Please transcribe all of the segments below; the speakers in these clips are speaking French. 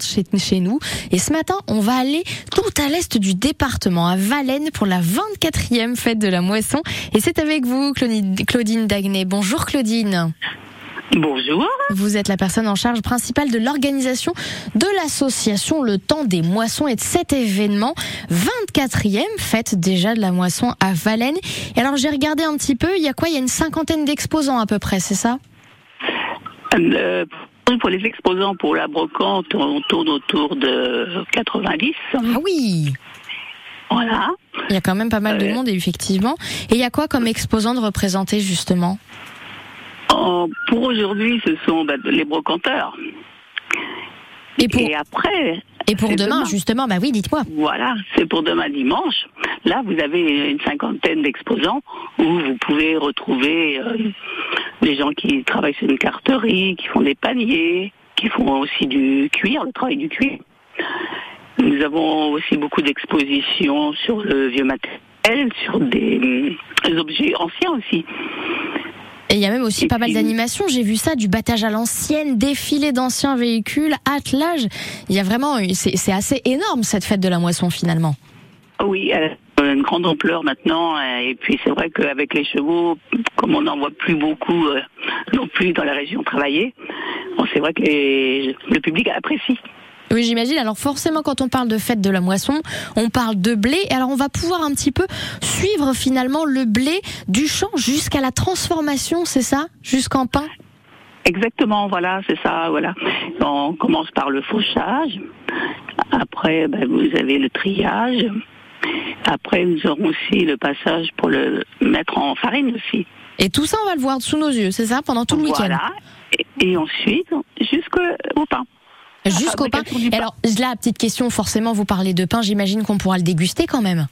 chez, chez nous. Et ce matin, on va aller tout à l'est du département, à Valennes, pour la 24e fête de la moisson. Et c'est avec vous, Claudine, Claudine Dagné. Bonjour Claudine. Bonjour. Vous êtes la personne en charge principale de l'organisation de l'association Le Temps des Moissons et de cet événement, 24e fête déjà de la moisson à Valennes. Et alors j'ai regardé un petit peu, il y a quoi? Il y a une cinquantaine d'exposants à peu près, c'est ça? Euh, pour les exposants pour la brocante, on tourne autour de 90. Ah oui Voilà. Il y a quand même pas mal de Euh. monde, effectivement. Et il y a quoi comme exposants de représentés, justement? En- pour aujourd'hui, ce sont bah, les brocanteurs. Et pour, Et après, et pour demain, demain. justement, bah oui, dites-moi. voilà, c'est pour demain dimanche. Là, vous avez une cinquantaine d'exposants où vous pouvez retrouver euh, des gens qui travaillent sur une carterie, qui font des paniers, qui font aussi du cuir, le travail du cuir. Nous avons aussi beaucoup d'expositions sur le vieux matériel, sur des, des objets anciens aussi. Et il y a même aussi pas mal d'animations. J'ai vu ça, du battage à l'ancienne, défilé d'anciens véhicules, attelage. Il y a vraiment, c'est assez énorme cette fête de la moisson finalement. Oui, a une grande ampleur maintenant. euh, Et puis c'est vrai qu'avec les chevaux, comme on n'en voit plus beaucoup euh, non plus dans la région travailler, bon, c'est vrai que les- le public apprécie. Oui, j'imagine. Alors forcément, quand on parle de fête de la moisson, on parle de blé. Alors on va pouvoir un petit peu suivre finalement le blé du champ jusqu'à la transformation, c'est ça? Jusqu'en pain? Exactement, voilà, c'est ça, voilà. On commence par le fauchage. Après, ben, vous avez le triage. Après, nous aurons aussi le passage pour le mettre en farine aussi. Et tout ça, on va le voir sous nos yeux, c'est ça Pendant tout le week-end Voilà. Et, et ensuite, jusqu'au pain. Jusqu'au pain. Et pain. alors, là, petite question, forcément, vous parlez de pain, j'imagine qu'on pourra le déguster quand même.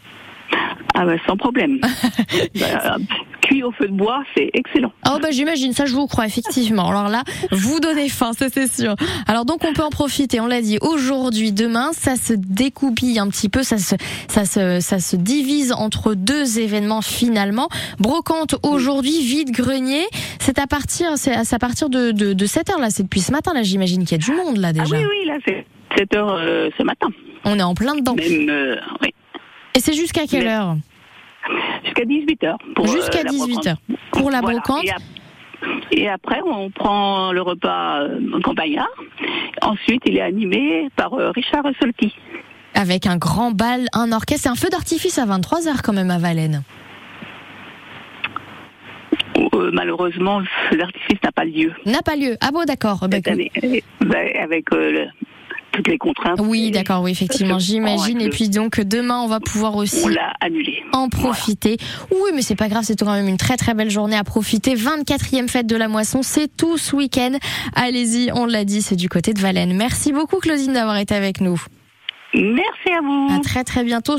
Ah ben, sans problème. Ben, cuit au feu de bois, c'est excellent. Oh bah j'imagine, ça je vous crois effectivement. Alors là, vous donnez faim, ça c'est sûr. Alors donc on peut en profiter, on l'a dit, aujourd'hui, demain, ça se découpille un petit peu, ça se, ça se, ça se divise entre deux événements finalement. Brocante aujourd'hui, vide grenier, c'est à partir, c'est à partir de, de, de 7 heures là, c'est depuis ce matin là, j'imagine qu'il y a du monde là Ah déjà. oui, oui, là, c'est 7 heures euh, ce matin. On est en plein dedans. Même, euh, oui, Et c'est jusqu'à quelle Mais- heure? Jusqu'à 18 heures. pour, euh, Jusqu'à la 18 brocante. heures. Pour la Voilà. brocante. Et, ap- et après, on prend le repas euh, campagnard. Ensuite, il est animé par euh, Richard Solti. Avec un grand bal, un orchestre et un feu d'artifice à 23h quand même à. Euh, malheureusement, d'artifice n'a pas lieu N'a pas lieu. Ah bon, d'accord. Bah, ben, avec euh, le- toutes les contraintes. Oui, d'accord, oui, effectivement, j'imagine. Et puis donc demain, on va pouvoir aussi annulé. en profiter. Oui, mais c'est pas grave, c'est quand même une très très belle journée à profiter. 24e fête de la moisson, c'est tout ce week-end. Allez-y, on l'a dit, c'est du côté de Valennes. Merci beaucoup Claudine d'avoir été avec nous. Merci à vous. À très très bientôt.